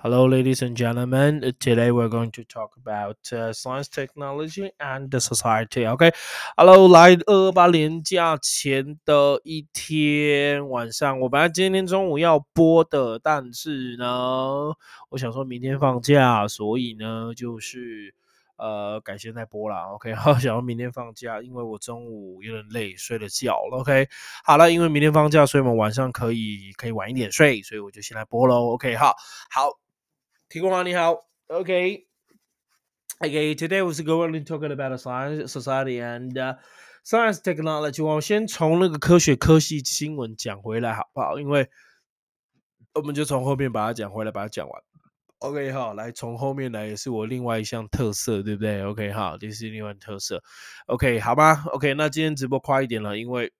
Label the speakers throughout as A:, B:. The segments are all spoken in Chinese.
A: Hello, ladies and gentlemen. Today we're going to talk about science, technology, and the society. OK, Hello，来二八连假前的一天晚上，我本来今天中午要播的，但是呢，我想说明天放假，所以呢，就是呃改天再播啦。OK，好，想要明天放假，因为我中午有点累，睡了觉了。OK，好了，因为明天放假，所以我们晚上可以可以晚一点睡，所以我就先来播喽。OK，好，好。提供啊，你好，OK。Okay, today was going talking about science, society, and uh, science technology. 我先从那个科学科系新闻讲回来，好不好？因为我们就从后面把它讲回来，把它讲完。OK，好，来从后面来也是我另外一项特色，对不对？OK，好，这是另外特色。OK，好吧？OK，那今天直播快一点了，因为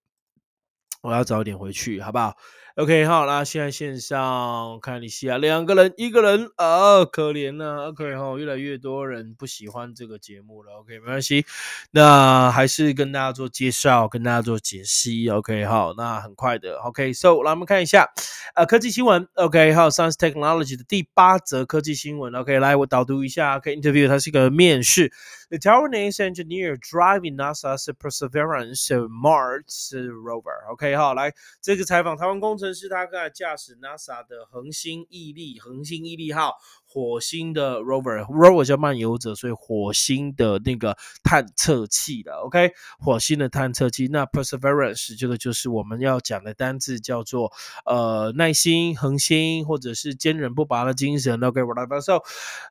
A: 我要早点回去，好不好？OK，好，啦现在线上看你西啊，两个人，一个人啊，可怜了。OK，哈，越来越多人不喜欢这个节目了。OK，没关系，那还是跟大家做介绍，跟大家做解析。OK，好，那很快的。OK，So，来我们看一下，呃，科技新闻。OK，好，Science Technology 的第八则科技新闻。OK，来我导读一下。OK，Interview，它是一个面试。The Taiwanese engineer driving NASA's Perseverance Mars rover。OK，好，来这个采访台湾工程。是他刚才驾驶 NASA 的恒星毅力恒星毅力号 火星的 rover，rover 叫漫游者，所以火星的那个探测器的，OK，火星的探测器。那 Perseverance 这个就是我们要讲的单字，叫做呃耐心、恒心，或者是坚韧不拔的精神。OK，whatever。So，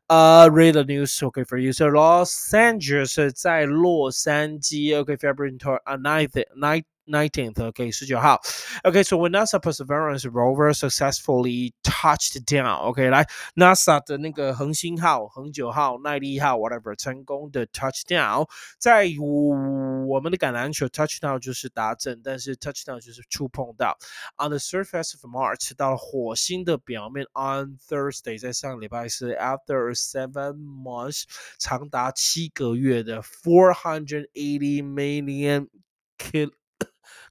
A: 呃，read the news. OK for you. So Los Angeles 在洛杉矶。OK，February ninth ninth. 19th, okay, 十九号. Okay, so when NASA Perseverance rover successfully touched down, OK，来 NASA 的那个恒星号、恒久号、耐力号，whatever，成功的 touchdown，在我们的橄榄球 touchdown 就是达阵，但是 touchdown 就是触碰到 on the surface of Mars 到了火星的表面 on Thursday，在上礼拜是 after seven months，长达七个月的 four hundred eighty million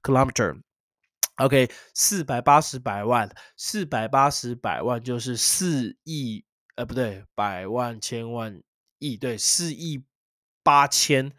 A: kilometer，OK，四百八十百万，四百八十百万就是四亿，呃，不对，百万千万亿，对，四亿八千。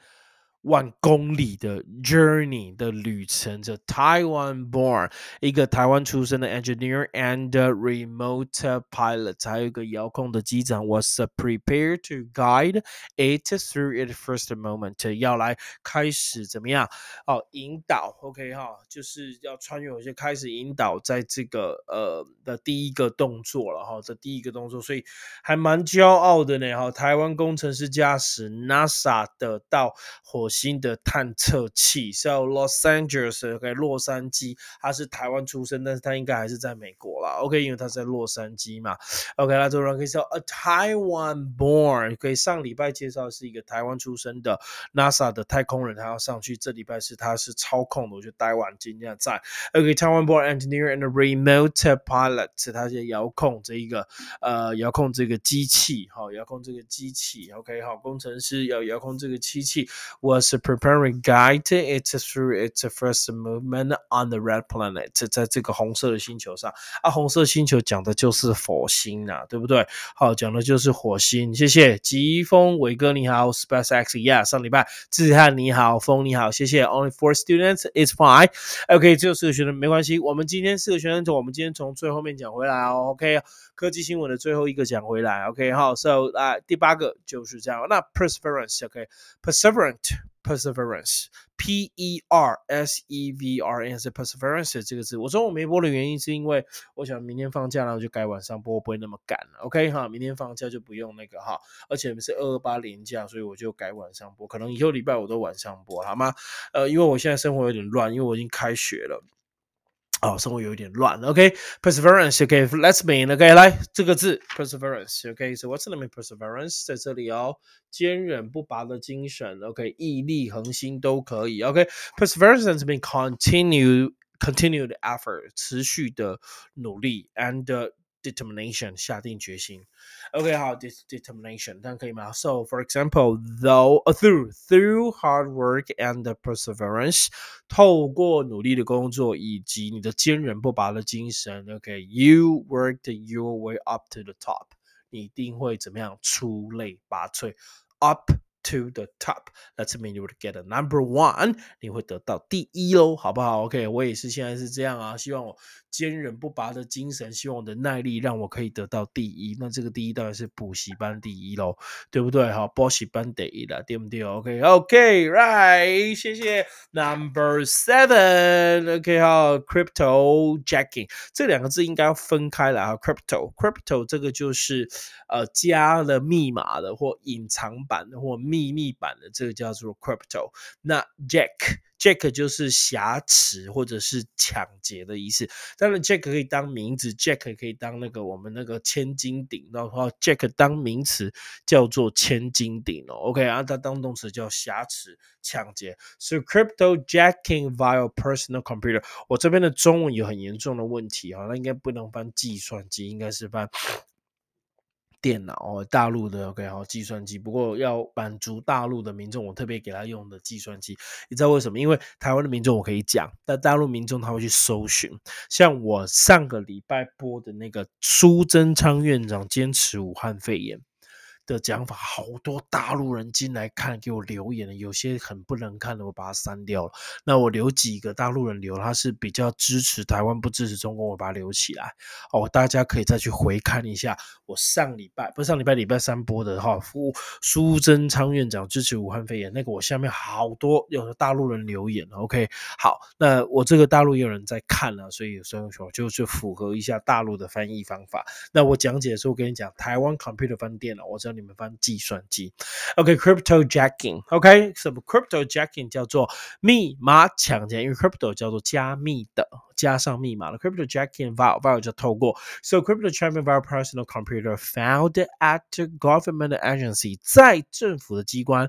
A: 万公里的 journey 的旅程，这 Taiwan born 一个台湾出生的 engineer and remote pilot，还有一个遥控的机长，was prepared to guide it through its first moment，要来开始怎么样？哦，引导，OK 哈，就是要穿越，有些开始引导在这个呃的第一个动作了哈，这第一个动作，所以还蛮骄傲的呢哈，台湾工程师驾驶 NASA 的到火星。新的探测器，So Los Angeles，OK，洛杉矶，他是台湾出生，但是他应该还是在美国啦，OK，因为他在洛杉矶嘛，OK，那这人可以说 A Taiwan born，可以上礼拜介绍是一个台湾出生的 NASA 的太空人，他要上去，这礼拜是他是操控的，我觉得台湾今天在，OK，Taiwan born engineer and remote pilot，他是遥控这一个呃遥控这个机器，好，遥控这个机器，OK，好，工程师要遥控这个机器，我。是 preparing guide it through its first movement on the red planet，在这个红色的星球上啊，红色星球讲的就是火星呐，对不对？好，讲的就是火星。谢谢疾风伟哥你好，SpaceX，yeah，上礼拜志汉你好，风你好，谢谢。Only four students，it's fine。OK，只有四个学生没关系。我们今天四个学生，我们今天从最后面讲回来哦。OK，科技新闻的最后一个讲回来。OK，好，So 啊，第八个就是这样。那 Perseverance，OK，Perseverant。 Perseverance p e r s e v r a n c e perseverance 这个字。我说我没播的原因是因为我想明天放假然后，就改晚上播，不会那么赶了。OK 哈，明天放假就不用那个哈，而且是二二八连假，所以我就改晚上播。可能以后礼拜我都晚上播，好吗？呃，因为我现在生活有点乱，因为我已经开学了。哦，生活有一点乱。OK，perseverance，OK，let's mean。OK，来这个字，perseverance，OK，so what's the mean perseverance？在这里哦，坚韧不拔的精神。OK，毅力恒心都可以。OK，perseverance mean continue continued effort，持续的努力，and determination，下定决心。OK，好，determination，这样可以吗？So for example, though through through hard work and perseverance，透过努力的工作以及你的坚韧不拔的精神，OK，you worked your way up to the top。 你一定会怎么样出类拔萃，up。to the top. That's mean you would get a number one，你会得到第一喽，好不好？OK，我也是现在是这样啊，希望我 坚韧不拔的精神，希望我的耐力让我可以得到第一。那这个第一当然是补习班第一喽，对不对？好，补习班第一了，对不对？OK，OK，Right，谢谢。Number seven，OK，好，Crypto Jacking 这两个字应该要分开来啊。Crypto，Crypto 这个就是呃加了密码的或隐藏版的或秘密版的，这个叫做 Crypto。那 Jack。Jack 就是挟持或者是抢劫的意思。当然，Jack 可以当名字，Jack 可以当那个我们那个千斤顶。然后，Jack 当名词叫做千斤顶哦。OK 啊，它当动词叫挟持、抢劫。So crypto jacking via personal computer。我这边的中文有很严重的问题啊，那应该不能翻计算机，应该是翻。电脑哦，大陆的 OK 好计算机，不过要满足大陆的民众，我特别给他用的计算机，你知道为什么？因为台湾的民众我可以讲，但大陆民众他会去搜寻。像我上个礼拜播的那个苏贞昌院长坚持武汉肺炎。的讲法，好多大陆人进来看，给我留言的，有些很不能看的，我把它删掉了。那我留几个大陆人留，他是比较支持台湾，不支持中国，我把它留起来。哦，大家可以再去回看一下我上礼拜，不是上礼拜礼拜三播的哈，苏苏贞昌院长支持武汉肺炎那个，我下面好多有大陆人留言，OK，好，那我这个大陆也有人在看了，所以所以说就是符合一下大陆的翻译方法。那我讲解的时候，跟你讲，台湾 computer 翻电脑，我知道。你们翻计算机，OK，crypto jacking，OK，什么 crypto jacking 叫做密码抢劫，因为 crypto 叫做加密的，加上密码了，crypto jacking via via 就透过，so crypto jacking via personal computer found at government agency，在政府的机关。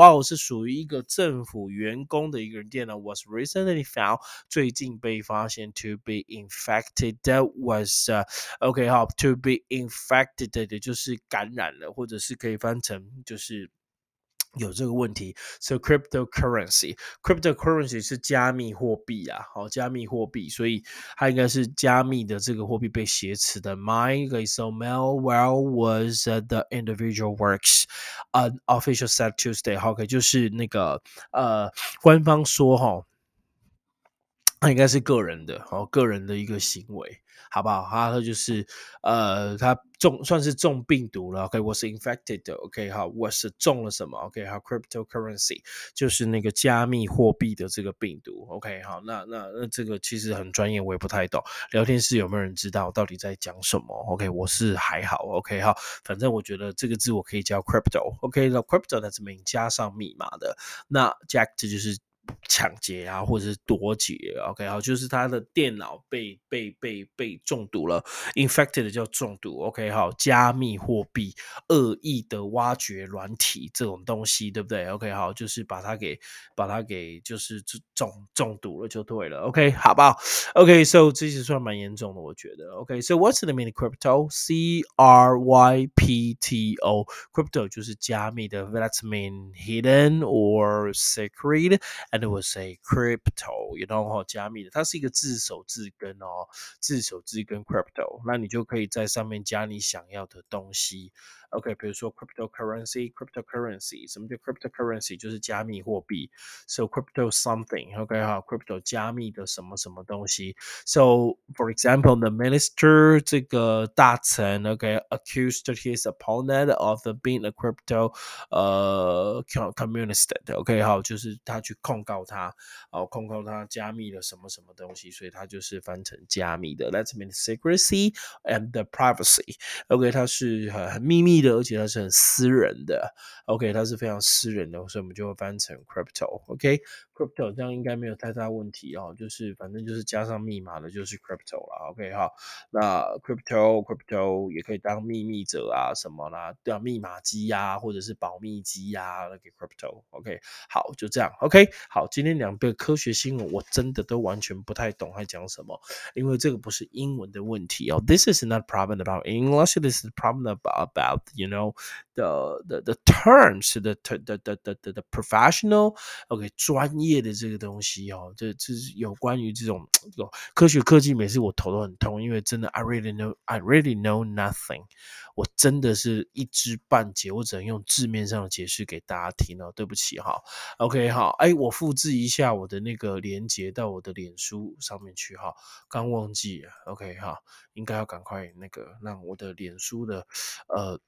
A: 哇，是属于一个政府员工的一个人电脑，was recently found 最近被发现 to be infected。That was OK 好，to be infected 的就是感染了，或者是可以翻成就是。 有这个问题，so cryptocurrency，cryptocurrency 是加密货币啊，好，加密货币，所以它应该是加密的这个货币被挟持的。My so malware was the individual works an official said Tuesday，好，OK，就是那个呃，官方说哈。那应该是个人的，哦，个人的一个行为，好不好？他他就是，呃，他中算是中病毒了。OK，我是 infected。OK，好，我是中了什么？OK，好，cryptocurrency 就是那个加密货币的这个病毒。OK，好，那那那这个其实很专业，我也不太懂。聊天室有没有人知道到底在讲什么？OK，我是还好。OK，好，反正我觉得这个字我可以叫 crypto。OK，那 crypto 那怎么加上密码的？那 Jack 这就是。抢劫啊，或者是夺劫，OK，好，就是他的电脑被被被被中毒了，infected 叫中毒，OK，好，加密货币恶意的挖掘软体这种东西，对不对？OK，好，就是把它给把它给就是中中毒了就对了，OK，好不好？OK，so 这是算蛮严重的，我觉得，OK，so what's the meaning crypto？C R Y P T O，crypto 就是加密的，That's mean hidden or secret it was a crypto，然后哈加密的，它是一个自首自根哦，自首自根 crypto，那你就可以在上面加你想要的东西。OK，比如说 cryptocurrency，cryptocurrency，什么叫 cryptocurrency？就是加密货币。So crypto something，OK 哈，crypto 加密的什么什么东西。So for example，the minister 这个大臣，OK，accused his opponent of being a crypto 呃 communist，OK 好，就是他去控 状告他，哦，控告他加密了什么什么东西，所以它就是翻成加密的。That means secrecy and the privacy。OK，它是很很秘密 的，而且它是很私人的。OK，它是非常私人的，所以我们就会翻成 crypto。OK，crypto 这样应该没有太大问题哦，就是反正就是加上密码的，就是 crypto 了。OK 哈，那 crypto crypto 也可以当秘密者啊什么啦，对啊，密码机呀，或者是保密机呀，那个 crypto。OK，好，就这样。OK，好，今天两个科学新闻我真的都完全不太懂在讲什么，因为这个不是英文的问题哦。This is not problem about English. This is problem about about you know the the the terms the the the the the professional. OK，专业的这个东西哦，这这是有关于这种这种科学科技，每次我头都很痛，因为真的 I really know I really know nothing。我真的是一知半解，我只能用字面上的解释给大家听哦，对不起哈。OK，好，哎，我复制一下我的那个连接到我的脸书上面去哈，刚忘记。OK，哈，应该要赶快那个让我的脸书的呃。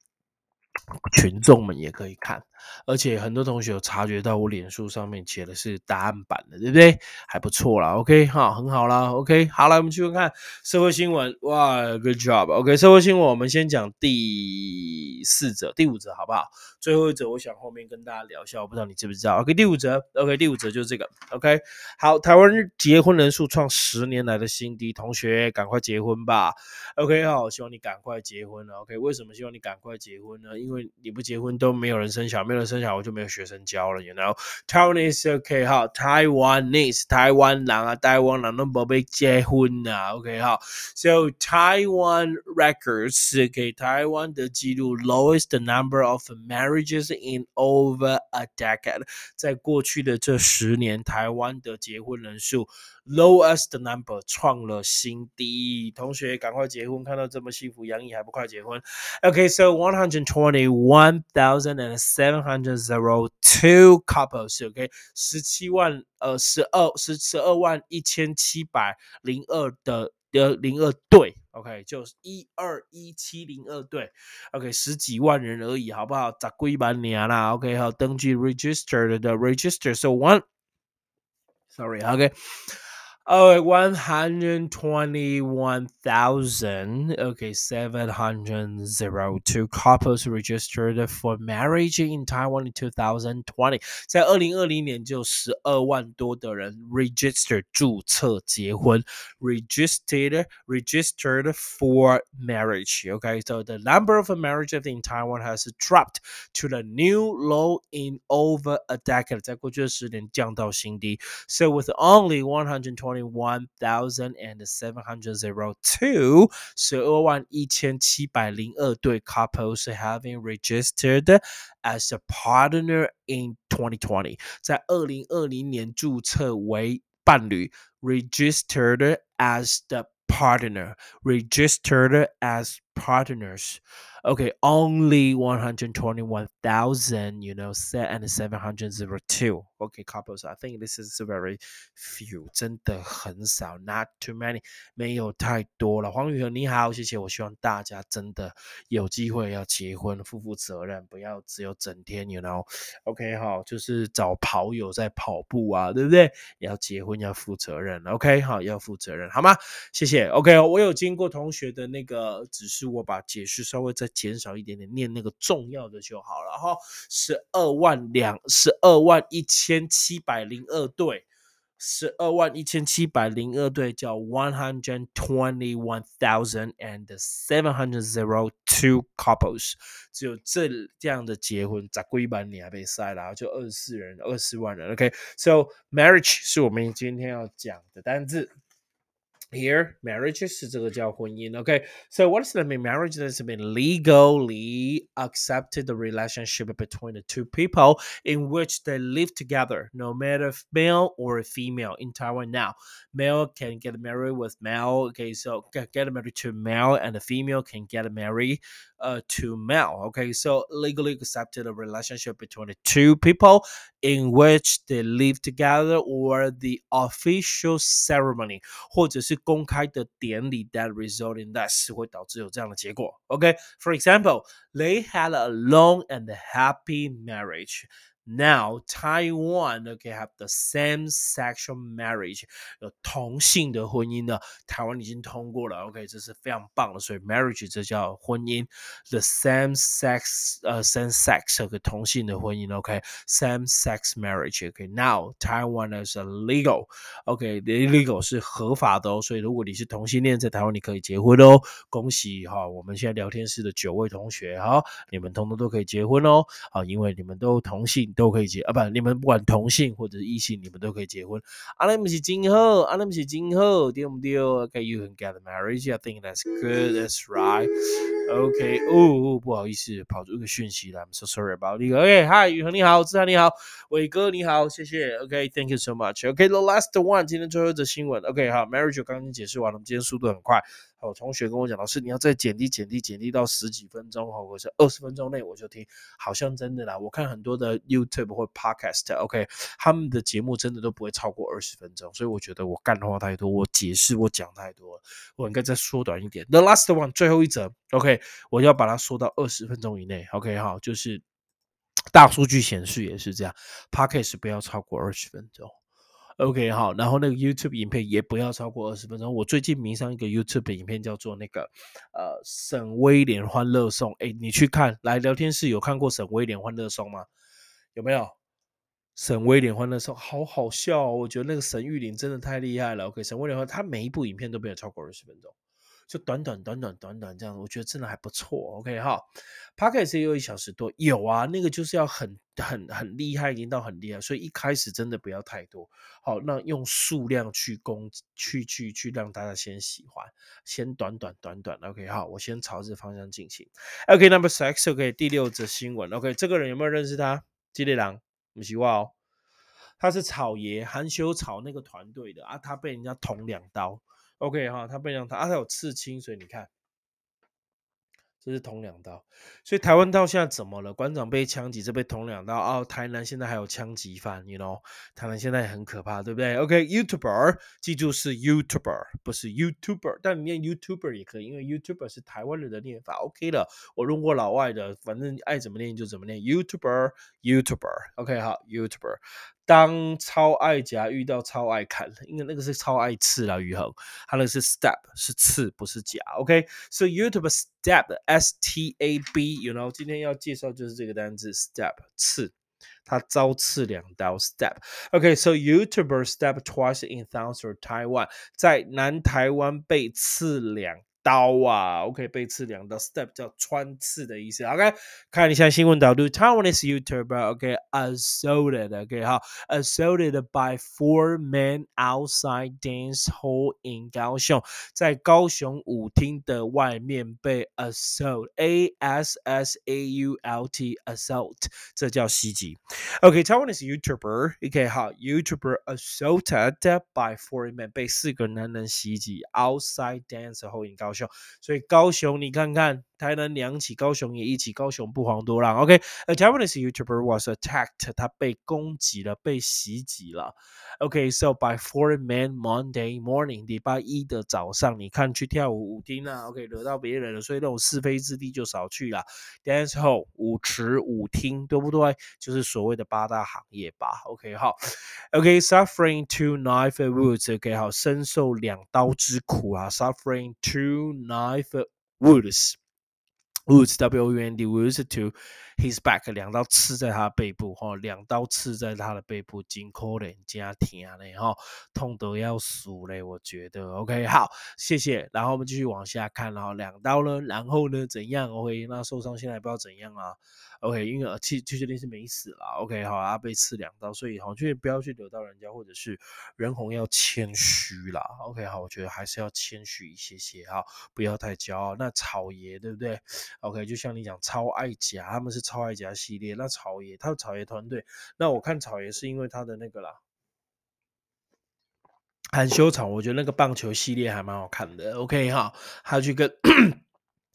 A: 群众们也可以看，而且很多同学有察觉到我脸书上面写的是答案版的，对不对？还不错啦，OK？哈，很好啦，OK？好了，我们继续看社会新闻，哇，Good job，OK？社会新闻，我们先讲第四则、第五则好不好？最后一则，我想后面跟大家聊一下，我不知道你知不知道？OK？第五则，OK？第五则就是这个，OK？好，台湾结婚人数创十年来的新低，同学赶快结婚吧，OK？好，希望你赶快结婚了，OK？为什么希望你赶快结婚呢？因为你不结婚都没有人生小孩，没有人生小，我就没有学生教了。You know, Taiwanese OK 哈，Taiwanese 台湾人啊，台湾人都不被结婚啊。OK 哈，So Taiwan records 给台湾的记录 lowest number of marriages in over a decade，在过去的这十年，台湾的结婚人数。Lowest number 创了新低，同学赶快结婚！看到这么幸福洋溢，还不快结婚？OK，so one hundred twenty one thousand and seven hundred zero two couples。OK，十七万呃十二十十二万一千七百零二的的零二对。OK，就是一二一七零二对。OK，十几万人而已，好不好？咋归半年啦？OK，好，登记 registered 的 register，so one，Sorry，OK。Sorry，OK。Oh, 121,000, okay, 702 couples registered for marriage in Taiwan in 2020. 在二零二零年就十二万多的人 registered 注册结婚，registered registered for marriage. Okay, so the number of marriages in Taiwan has dropped to the new low in over a decade. 在过去的十年降到新低。So with only 120 twenty-one thousand and seven hundred zero two，十二万一千七百零二对 couples having registered as a partner in twenty twenty，在二零二零年注册为伴侣，registered as the partner, registered as partners. Okay, only 121,000, you know, set and 702. Okay, couples. I think this is very few. 真的很少，not too many，没有太多了。黄宇恒你好，谢谢。我希望大家真的有机会要结婚，负负责任，不要只有整天，you know。OK，好，就是找跑友在跑步啊，对不对？要结婚要负责任。OK，好，要负责任，好吗？谢谢。OK，我有经过同学的那个指示，我把解释稍微再。减少一点点，念那个重要的就好了哈。十二万两，十二万一千七百零二对，十二万一千七百零二对叫 one hundred twenty one thousand and seven hundred zero two couples，只有这这样的结婚，咋过一百年还被塞了？就二十四人，二十四万人。OK，so marriage 是我们今天要讲的单字。here marriage 是这个叫婚姻，OK。So what does that mean? Marriage has been legally accepted the relationship between the two people in which they live together, no matter male or female. In Taiwan now, male can get married with male. Okay, so get married to male, and the female can get married uh, to male. Okay, so legally accepted a relationship between the two people in which they live together, or the official ceremony，或者是公开的典礼 that result in that 是会导致有这样的结果。OK，for、okay? example, they had a long and happy marriage. Now Taiwan okay have the same sexual marriage 有同性的婚姻呢，台湾已经通过了，OK，这是非常棒的，所以 marriage 这叫婚姻，the same sex 呃 same sex 这个同性的婚姻，OK，same sex marriage，OK，now Taiwan is legal，OK，legal 是合法的哦，所以如果你是同性恋，在台湾你可以结婚哦，恭喜哈，我们现在聊天室的九位同学哈，你们通通都可以结婚哦，啊，因为你们都同性。都可以结啊，不，你们不管同性或者是异性，你们都可以结婚。阿拉姆是今后，阿拉姆是今后，对不对？Okay, you can get married. I think that's good. That's right. Okay. 哦，不好意思，跑出一个讯息了。I'm so sorry about it. Okay, hi，宇恒你好，志涵你好，伟哥你好，谢谢。Okay, thank you so much. Okay, the last one，今天最后一则新闻。Okay，好，marriage 我刚刚解释完了，我们今天速度很快。哦同学跟我讲，老师你要再减低、减低、减低到十几分钟，或者是二十分钟内我就听，好像真的啦。我看很多的 YouTube 或 Podcast，OK，他们的节目真的都不会超过二十分钟，所以我觉得我干的话太多，我解释我讲太多了，我应该再缩短一点。The last one，最后一则，OK，我要把它缩到二十分钟以内，OK，好，就是大数据显示也是这样，Podcast 不要超过二十分钟。OK，好，然后那个 YouTube 影片也不要超过二十分钟。我最近迷上一个 YouTube 影片，叫做那个呃沈威廉欢乐颂。哎，你去看，来聊天室有看过沈威廉欢乐颂吗？有没有？沈威廉欢乐颂好好笑，哦，我觉得那个沈玉琳真的太厉害了。OK，沈威廉欢，他每一部影片都没有超过二十分钟。就短短短短短短这样，我觉得真的还不错。OK 哈 p o c k e t 也有一小时多，有啊，那个就是要很很很厉害，已经到很厉害，所以一开始真的不要太多。好，那用数量去攻，去去去让大家先喜欢，先短短短短。OK 好，我先朝这方向进行。OK，Number Six，OK，第六则新闻。OK，这个人有没有认识他？基列郎，不希望哦，他是草爷韩修草那个团队的啊，他被人家捅两刀。OK 哈，他被让他啊，他有刺青，所以你看，这是捅两刀。所以台湾到现在怎么了？馆长被枪击，这被捅两刀哦。台南现在还有枪击犯，you know，台南现在很可怕，对不对？OK，YouTuber，记住是 YouTuber，不是 YouTuber，但你念 YouTuber 也可以，因为 YouTuber 是台湾人的念法。OK 的，我用过老外的，反正爱怎么念就怎么念。YouTuber，YouTuber，OK 好，YouTuber。当超爱夹遇到超爱砍，因为那个是超爱刺啦，宇恒，他那个是 step 是刺，不是夹。OK，so YouTube step S T A B，you know，今天要介绍就是这个单词 step 刺，他遭刺两刀 step。OK，so YouTuber step twice in South Taiwan，在南台湾被刺两。刀啊，OK，被刺两刀，step 叫穿刺的意思，OK，看一下新闻导读，Taiwanese YouTuber，OK，assaulted，OK，好，assaulted by four men outside dance hall in 高雄，在高雄舞厅的外面被 assault，A S S A U L T，assault，这叫袭击，OK，Taiwanese YouTuber，OK，好，YouTuber assaulted by four men 被四个男人袭击，outside dance hall in 高。所以高雄，你看看，台南两起，高雄也一起，高雄不遑多让。OK，a Taiwanese YouTuber was attacked，他被攻击了，被袭击了。OK，so by four men Monday morning，礼拜一的早上，你看去跳舞舞厅啊，OK，惹到别人了，所以那种是非之地就少去了。Dance hall，舞池、舞厅，对不对？就是所谓的八大行业吧。OK，好。OK，suffering two knife wounds，OK，好，深受两刀之苦啊。Suffering two knife wounds。Woods W O U N D Woods to his back 两刀刺在他背部哈，两刀刺在他的背部，金可怜加疼嘞哈，痛得要死嘞，我觉得 OK 好，谢谢。然后我们继续往下看然后，两刀呢，然后呢怎样？OK，那受伤现在不知道怎样啊。OK，因为气气确定是没死了。OK，好啊，被刺两刀，所以好，就不要去惹到人家，或者是人红要谦虚啦。OK，好，我觉得还是要谦虚一些些哈，不要太骄傲。那草爷对不对？OK，就像你讲超爱夹，他们是超爱家系列。那草爷，他的草爷团队，那我看草爷是因为他的那个啦，含羞草，我觉得那个棒球系列还蛮好看的。OK，哈，他去跟。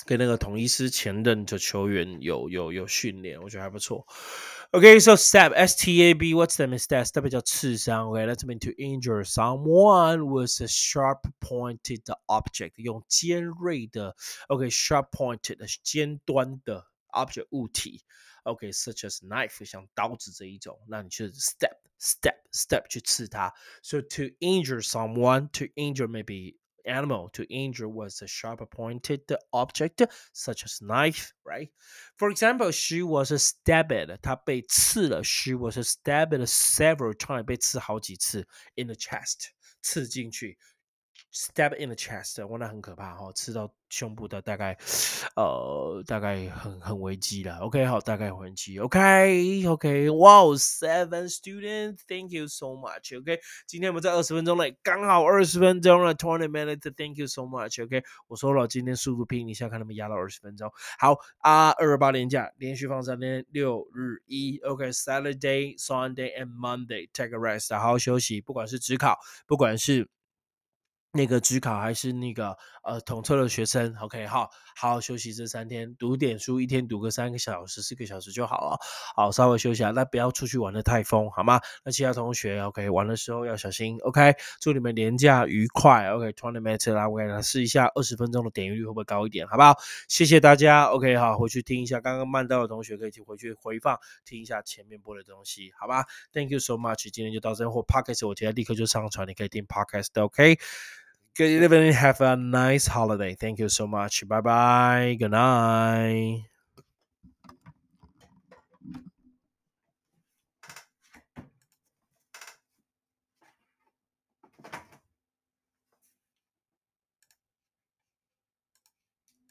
A: 跟那个统一师前任的球员有有有训练，我觉得还不错。OK，so stab S T A B，what's the mistake? Stab 叫刺伤，OK，that's mean to injure someone with a sharp pointed object，用尖锐的，OK，sharp pointed 尖端的 object 物体，OK，such as knife 像刀子这一种，那你去 step step step 去刺它。So to injure someone, to injure maybe animal to injure was a sharp pointed object such as knife, right? For example, she was stabbed. 她被刺了。She was stabbed several times. 被刺好几次 in the chest. 刺进去。 Stab in the chest，哇，那很可怕哈，刺到胸部的大概，呃，大概很很危机了。OK，好，大概危机。OK，OK，Wow，seven students，Thank you so much。OK，今天我们在二十分钟内，刚好二十分钟了。Twenty minutes，Thank you so much。OK，我说了，今天速度拼一下，看他们压到二十分钟。好啊，二十八连假，连续放三天，六日一。OK，Saturday，Sunday and Monday，take a rest，好好休息。不管是职考，不管是那个职考还是那个呃统测的学生，OK，好好好休息这三天，读点书，一天读个三个小时、四个小时就好了。好，稍微休息下，那不要出去玩的太疯，好吗？那其他同学，OK，玩的时候要小心，OK。祝你们年假愉快，OK，twenty minutes 啦，我来试一下二十分钟的点击率会不会高一点，好不好？谢谢大家，OK，好，回去听一下刚刚慢到的同学可以去回去回放听一下前面播的东西，好吧？Thank you so much，今天就到这，或 Podcast 我今天立刻就上传，你可以听 Podcast，OK。Good evening. Have a nice holiday. Thank you so much. Bye bye. Good night.